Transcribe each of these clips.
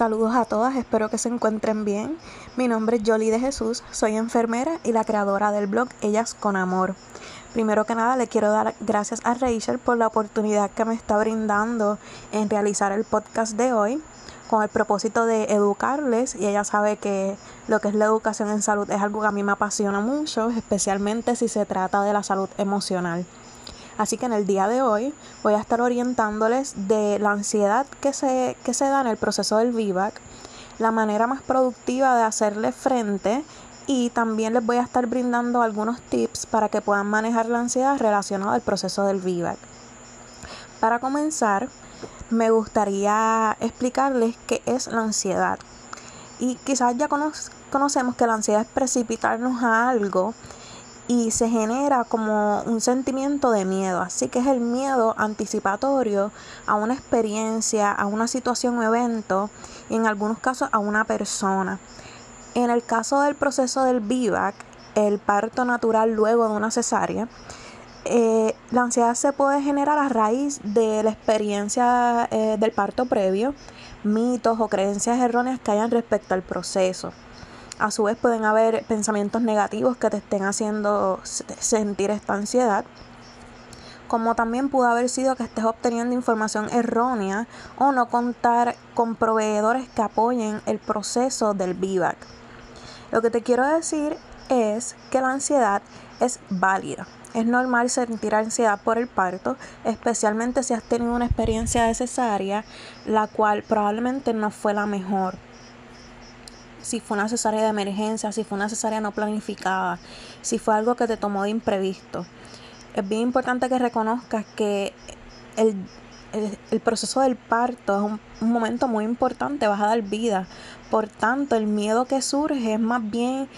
Saludos a todas, espero que se encuentren bien. Mi nombre es Jolie de Jesús, soy enfermera y la creadora del blog Ellas con Amor. Primero que nada le quiero dar gracias a Rachel por la oportunidad que me está brindando en realizar el podcast de hoy con el propósito de educarles y ella sabe que lo que es la educación en salud es algo que a mí me apasiona mucho, especialmente si se trata de la salud emocional. Así que en el día de hoy voy a estar orientándoles de la ansiedad que se, que se da en el proceso del VIVAC, la manera más productiva de hacerle frente y también les voy a estar brindando algunos tips para que puedan manejar la ansiedad relacionada al proceso del VIVAC. Para comenzar, me gustaría explicarles qué es la ansiedad. Y quizás ya conocemos que la ansiedad es precipitarnos a algo y se genera como un sentimiento de miedo. Así que es el miedo anticipatorio a una experiencia, a una situación o evento y en algunos casos a una persona. En el caso del proceso del VIVAC, el parto natural luego de una cesárea, eh, la ansiedad se puede generar a raíz de la experiencia eh, del parto previo, mitos o creencias erróneas que hayan respecto al proceso. A su vez pueden haber pensamientos negativos que te estén haciendo sentir esta ansiedad. Como también pudo haber sido que estés obteniendo información errónea o no contar con proveedores que apoyen el proceso del VIVAC. Lo que te quiero decir es que la ansiedad es válida. Es normal sentir ansiedad por el parto, especialmente si has tenido una experiencia necesaria, la cual probablemente no fue la mejor si fue una cesárea de emergencia, si fue una cesárea no planificada, si fue algo que te tomó de imprevisto. Es bien importante que reconozcas que el, proceso del parto es un, un, momento muy importante, vas a dar vida. Por tanto, el miedo que surge es más bien,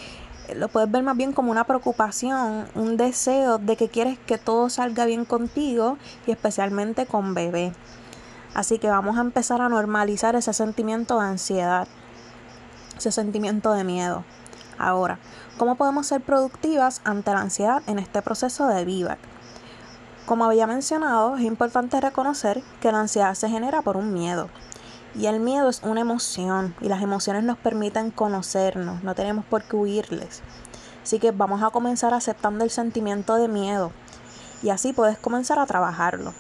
lo puedes ver más bien como una preocupación, un deseo de que quieres que todo salga bien contigo y especialmente con bebé. Así que vamos a empezar a normalizar ese sentimiento de ansiedad ese sentimiento de miedo. Ahora, ¿cómo podemos ser productivas ante la ansiedad en este proceso de VIVAC? Como había mencionado, es importante reconocer que la ansiedad se genera por un miedo. Y el miedo es una emoción y las emociones nos permiten conocernos, no tenemos por qué huirles. Así que vamos a comenzar aceptando el sentimiento de miedo y así puedes comenzar a trabajarlo.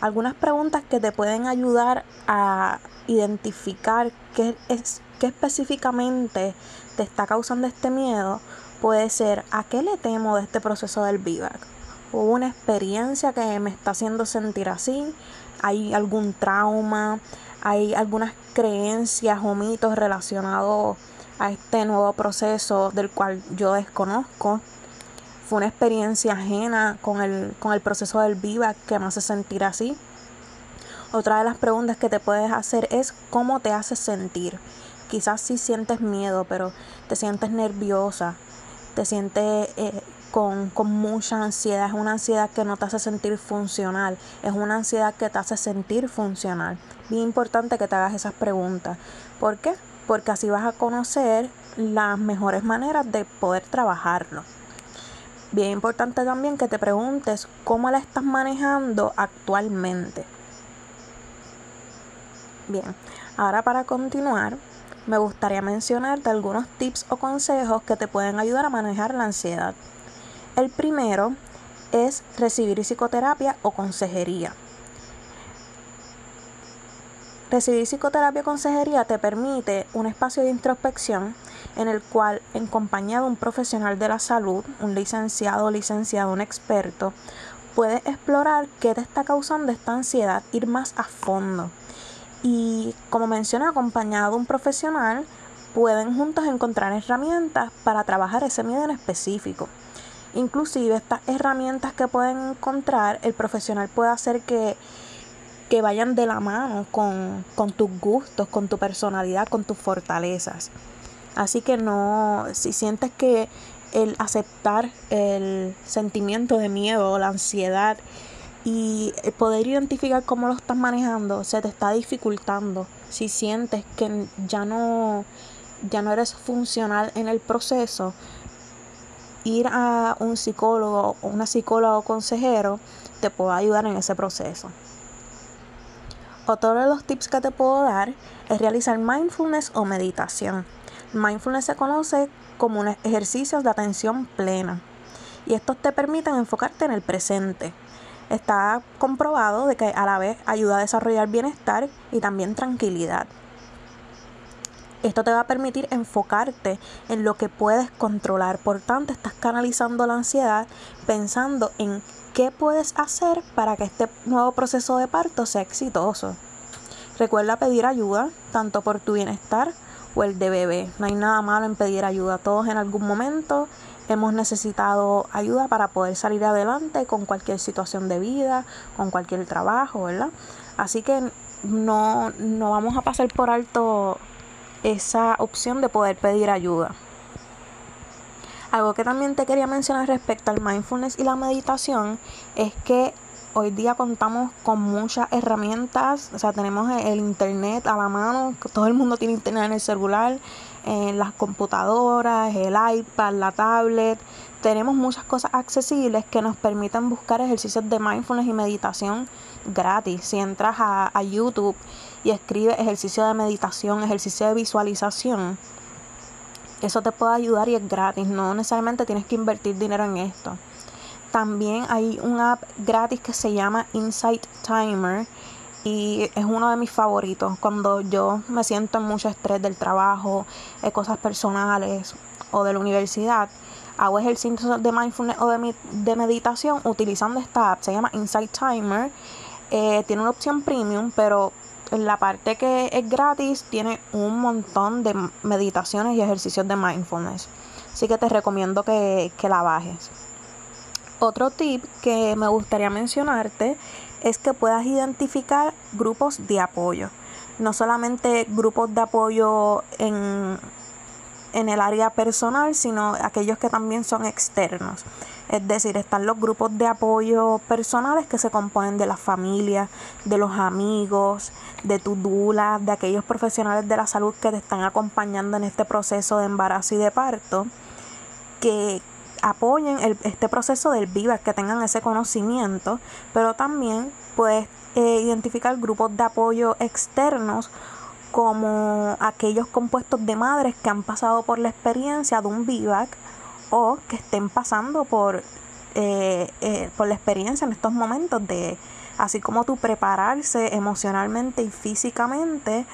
Algunas preguntas que te pueden ayudar a identificar qué es qué específicamente te está causando este miedo, puede ser a qué le temo de este proceso del VIVAC. Hubo una experiencia que me está haciendo sentir así, hay algún trauma, hay algunas creencias o mitos relacionados a este nuevo proceso del cual yo desconozco. Fue una experiencia ajena con el, con el proceso del VIVAC que me hace sentir así. Otra de las preguntas que te puedes hacer es cómo te hace sentir quizás sí sientes miedo, pero te sientes nerviosa, te sientes eh, con, con, mucha ansiedad. Es una ansiedad que no te hace sentir funcional, es una ansiedad que te hace sentir funcional. Bien importante que te hagas esas preguntas. ¿Por qué? Porque así vas a conocer las mejores maneras de poder trabajarlo. Bien importante también que te preguntes cómo la estás manejando actualmente. Bien, ahora para continuar, me gustaría mencionarte algunos tips o consejos que te pueden ayudar a manejar la ansiedad. El primero es recibir psicoterapia o consejería. Recibir psicoterapia o consejería te permite un espacio de introspección en el cual, en compañía de un profesional de la salud, un licenciado o licenciado, un experto, puedes explorar qué te está causando esta ansiedad, ir más a fondo y como mencioné, acompañado de un profesional, pueden juntos encontrar herramientas para trabajar ese miedo en específico. Inclusive estas herramientas que pueden encontrar, el profesional puede hacer que, que vayan de la mano con, con tus gustos, con tu personalidad, con tus fortalezas. Así que no, si sientes que el aceptar el sentimiento de miedo o la ansiedad y poder identificar cómo lo estás manejando se te está dificultando. Si sientes que ya no, ya no eres funcional en el proceso, ir a un psicólogo o una psicóloga o consejero te puede ayudar en ese proceso. Otro de los tips que te puedo dar es realizar mindfulness o meditación. Mindfulness se conoce como un ejercicio de atención plena y estos te permiten enfocarte en el presente. Está comprobado de que a la vez ayuda a desarrollar bienestar y también tranquilidad. Esto te va a permitir enfocarte en lo que puedes controlar. Por tanto, estás canalizando la ansiedad pensando en qué puedes hacer para que este nuevo proceso de parto sea exitoso. Recuerda pedir ayuda, tanto por tu bienestar o el de bebé. No hay nada malo en pedir ayuda. Todos en algún momento hemos necesitado ayuda para poder salir adelante con cualquier situación de vida, con cualquier trabajo, ¿verdad? Así que no, no vamos a pasar por alto esa opción de poder pedir ayuda. Algo que también te quería mencionar respecto al mindfulness y la meditación es que hoy día contamos con muchas herramientas, o sea, tenemos el internet a la mano, todo el mundo tiene internet en el celular, en las computadoras, el iPad, la tablet. Tenemos muchas cosas accesibles que nos permiten buscar ejercicios de mindfulness y meditación gratis. Si entras a, a YouTube y escribes ejercicio de meditación, ejercicio de visualización, eso te puede ayudar y es gratis. No necesariamente tienes que invertir dinero en esto. También hay un app gratis que se llama Insight Timer y es uno de mis favoritos cuando yo me siento en mucho estrés del trabajo, de cosas personales o de la universidad. Hago ejercicios de mindfulness o de, de meditación utilizando esta app. Se llama Insight Timer. Eh, tiene una opción premium, pero en la parte que es gratis tiene un montón de meditaciones y ejercicios de mindfulness. Así que te recomiendo que, que la bajes. Otro tip que me gustaría mencionarte es que puedas identificar grupos de apoyo. No solamente grupos de apoyo en, en el área personal, sino aquellos que también son externos. Es decir, están los grupos de apoyo personales que se componen de la familia, de los amigos, de tu dula, de aquellos profesionales de la salud que te están acompañando en este proceso de embarazo y de parto, que, apoyen este proceso del VIVA, que tengan ese conocimiento, pero también puedes eh, identificar grupos de apoyo externos como aquellos compuestos de madres que han pasado por la experiencia de un VIVAC o que estén pasando por, eh, eh, por la experiencia en estos momentos de, así como tú prepararse emocionalmente y físicamente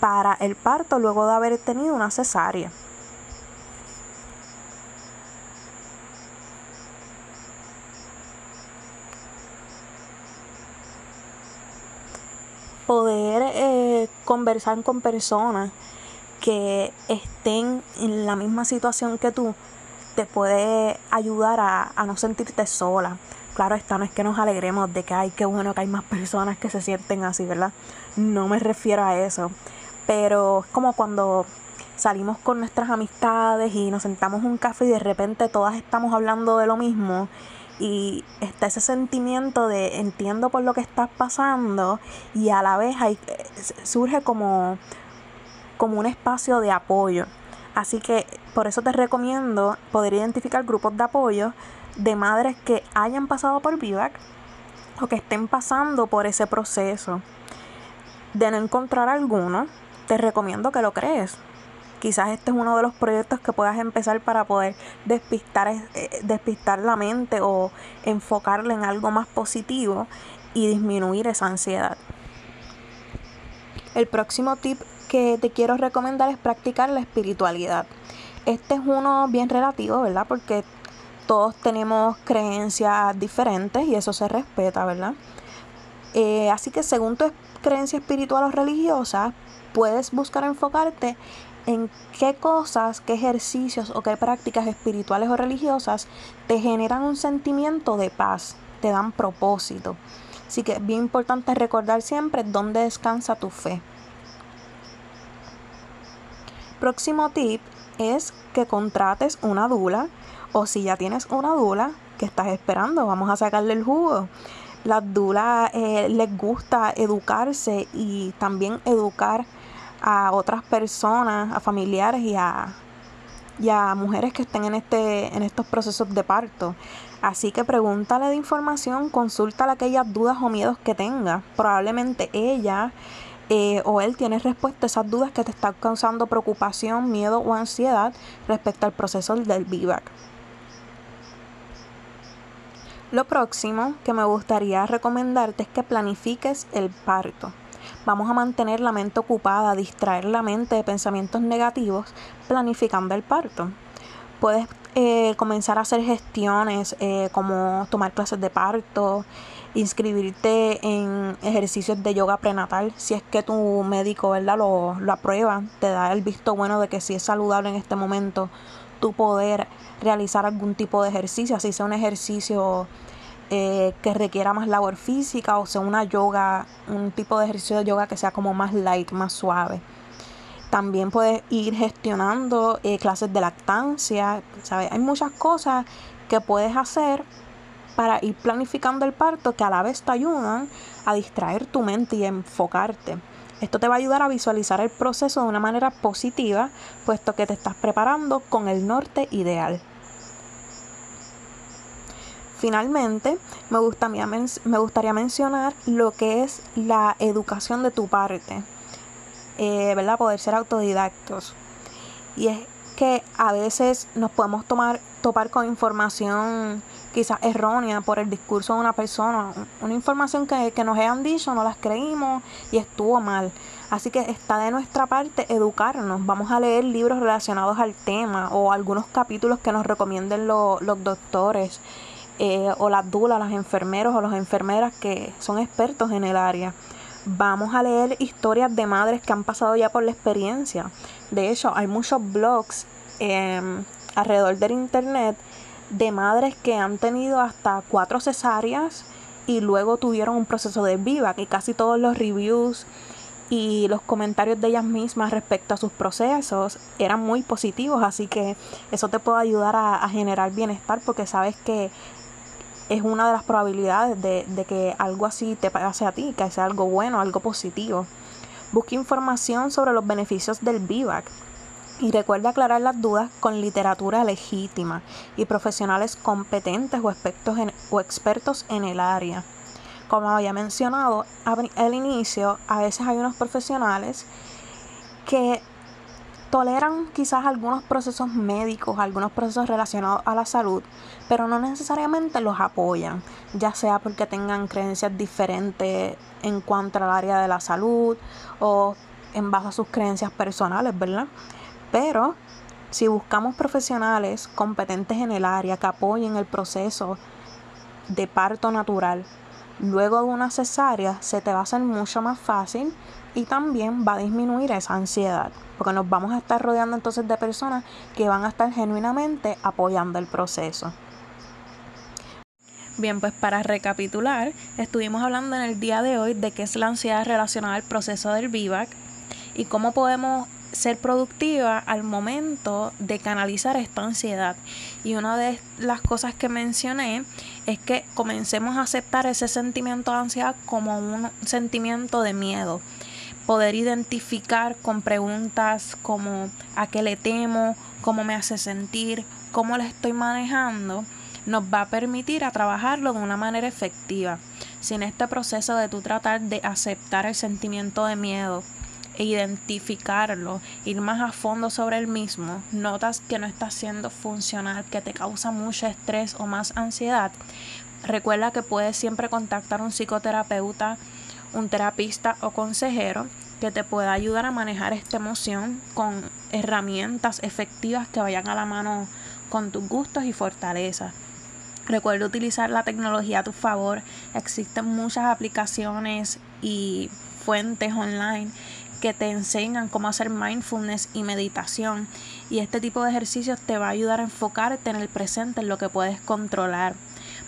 para el parto luego de haber tenido una cesárea. Poder eh, conversar con personas que estén en la misma situación que tú te puede ayudar a, no sentirte sola. Claro está, no es que nos alegremos de que hay qué bueno que hay más personas que se sienten así, ¿verdad? No me refiero a eso. Pero es como cuando salimos con nuestras amistades y nos sentamos un café y de repente todas estamos hablando de lo mismo y está ese sentimiento de entiendo por lo que estás pasando y a la vez hay, surge como, como un espacio de apoyo. Así que por eso te recomiendo poder identificar grupos de apoyo de madres que hayan pasado por VIVAC o que estén pasando por ese proceso. De no encontrar alguno, te recomiendo que lo crees quizás este es uno de los proyectos que puedas empezar para poder despistar, eh, despistar la mente o enfocarle en algo más positivo y disminuir esa ansiedad. El próximo tip que te quiero recomendar es practicar la espiritualidad. Este es uno bien relativo, ¿verdad? Porque todos tenemos creencias diferentes y eso se respeta, ¿verdad? Eh, así que según tu creencia espiritual o religiosa, puedes buscar enfocarte en qué cosas, qué ejercicios o qué prácticas espirituales o religiosas te generan un sentimiento de paz, te dan propósito. Así que es bien importante recordar siempre dónde descansa tu fe. Próximo tip es que contrates una dula o si ya tienes una dula, que estás esperando? Vamos a sacarle el jugo. Las dulas eh, les gusta educarse y también educar a otras personas, a familiares y a, y a mujeres que estén en, este, en estos procesos de parto. Así que pregúntale de información, consúltale aquellas dudas o miedos que tenga. Probablemente ella eh, o él tiene respuesta a esas dudas que te están causando preocupación, miedo o ansiedad respecto al proceso del VIVAC. Lo próximo que me gustaría recomendarte es que planifiques el parto. Vamos a mantener la mente ocupada, distraer la mente de pensamientos negativos, planificando el parto. Puedes eh, comenzar a hacer gestiones eh, como tomar clases de parto, inscribirte en ejercicios de yoga prenatal si es que tu médico ¿verdad? Lo, lo aprueba, te da el visto bueno de que si es saludable en este momento tu poder realizar algún tipo de ejercicio, así sea un ejercicio eh, que requiera más labor física o sea una yoga, un tipo de ejercicio de yoga que sea como más light, más suave. También puedes ir gestionando eh, clases de lactancia, ¿sabes? Hay muchas cosas que puedes hacer para ir planificando el parto que a la vez te ayudan a distraer tu mente y enfocarte. Esto te va a ayudar a visualizar el proceso de una manera positiva, puesto que te estás preparando con el norte ideal. Finalmente, me gustaría, me gustaría mencionar lo que es la educación de tu parte, eh, ¿verdad? Poder ser autodidactos. Y es que a veces nos podemos tomar, topar con información quizás errónea por el discurso de una persona, una información que, que nos hayan dicho, no las creímos y estuvo mal. Así que está de nuestra parte educarnos. Vamos a leer libros relacionados al tema o algunos capítulos que nos recomienden los doctores eh, o las dulas, las enfermeros o las enfermeras que son expertos en el área. Vamos a leer historias de madres que han pasado ya por la experiencia. De hecho, hay muchos blogs em, alrededor del internet de madres que han tenido hasta cuatro cesáreas y luego tuvieron un proceso de viva, que casi todos los reviews y los comentarios de ellas mismas respecto a sus procesos eran muy positivos, así que eso te puede ayudar a, generar bienestar porque sabes que es una de las probabilidades de, de, que algo así te pase a ti, que sea algo bueno, algo positivo. Busca información sobre los beneficios del VIVAC y recuerda aclarar las dudas con literatura legítima y profesionales competentes o en, o expertos en el área. Como había mencionado al inicio, a veces hay unos profesionales que toleran quizás algunos procesos médicos, algunos procesos relacionados a la salud, pero no necesariamente los apoyan, ya sea porque tengan creencias diferentes en cuanto al área de la salud o en base a sus creencias personales, ¿verdad? Pero si buscamos profesionales competentes en el área que apoyen el proceso de parto natural, luego de una cesárea se te va a hacer mucho más fácil y también va a disminuir esa ansiedad, porque nos vamos a estar rodeando entonces de personas que van a estar genuinamente apoyando el proceso. Bien, pues para recapitular, estuvimos hablando en el día de hoy de qué es la ansiedad relacionada al proceso del VIVAC y cómo podemos ser productiva al momento de canalizar esta ansiedad. Y una de las cosas que mencioné es que comencemos a aceptar ese sentimiento de ansiedad como un sentimiento de miedo. Poder identificar con preguntas como a qué le temo, cómo me hace sentir, cómo le estoy manejando, nos va a permitir a trabajarlo de una manera efectiva. Sin este proceso de tú tratar de aceptar el sentimiento de miedo, e identificarlo, ir más a fondo sobre el mismo, notas que no está siendo funcional, que te causa mucho estrés o más ansiedad, recuerda que puedes siempre contactar a un psicoterapeuta, un terapista o consejero que te pueda ayudar a manejar esta emoción con herramientas efectivas que vayan a la mano con tus gustos y fortalezas. Recuerda utilizar la tecnología a tu favor. Existen muchas aplicaciones y fuentes online que te enseñan cómo hacer mindfulness y meditación. Y este tipo de ejercicios te va a ayudar a enfocarte en el presente, en lo que puedes controlar.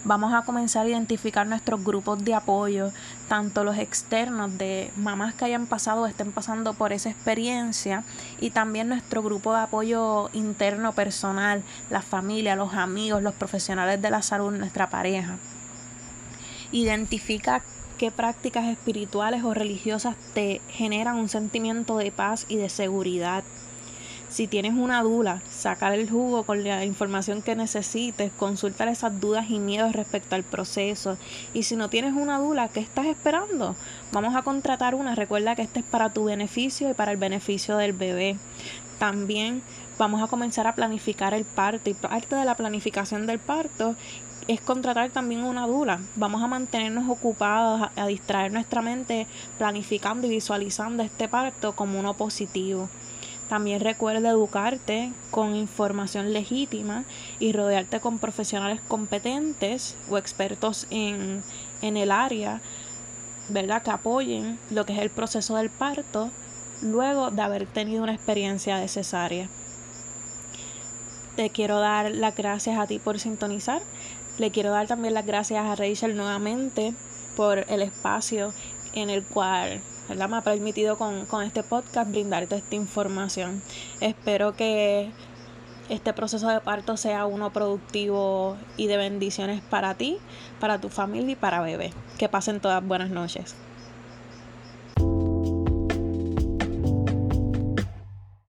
Vamos a comenzar a identificar nuestros grupos de apoyo, tanto los externos de mamás que hayan pasado o estén pasando por esa experiencia, y también nuestro grupo de apoyo interno personal, la familia, los amigos, los profesionales de la salud, nuestra pareja. Identifica qué prácticas espirituales o religiosas te generan un sentimiento de paz y de seguridad. Si tienes una duda, sacar el jugo con la información que necesites, consultar esas dudas y miedos respecto al proceso. Y si no tienes una duda, ¿qué estás esperando? Vamos a contratar una. Recuerda que este es para tu beneficio y para el beneficio del bebé. También vamos a comenzar a planificar el parto y parte de la planificación del parto es contratar también una dula. Vamos a mantenernos ocupados, a, a, distraer nuestra mente planificando y visualizando este parto como uno positivo. También recuerda educarte con información legítima y rodearte con profesionales competentes o expertos en, en el área, ¿verdad? Que apoyen lo que es el proceso del parto luego de haber tenido una experiencia de cesárea. Te quiero dar las gracias a ti por sintonizar. Le quiero dar también las gracias a Rachel nuevamente por el espacio en el cual me ha permitido con, con este podcast brindarte esta información. Espero que este proceso de parto sea uno productivo y de bendiciones para ti, para tu familia y para bebé. Que pasen todas buenas noches.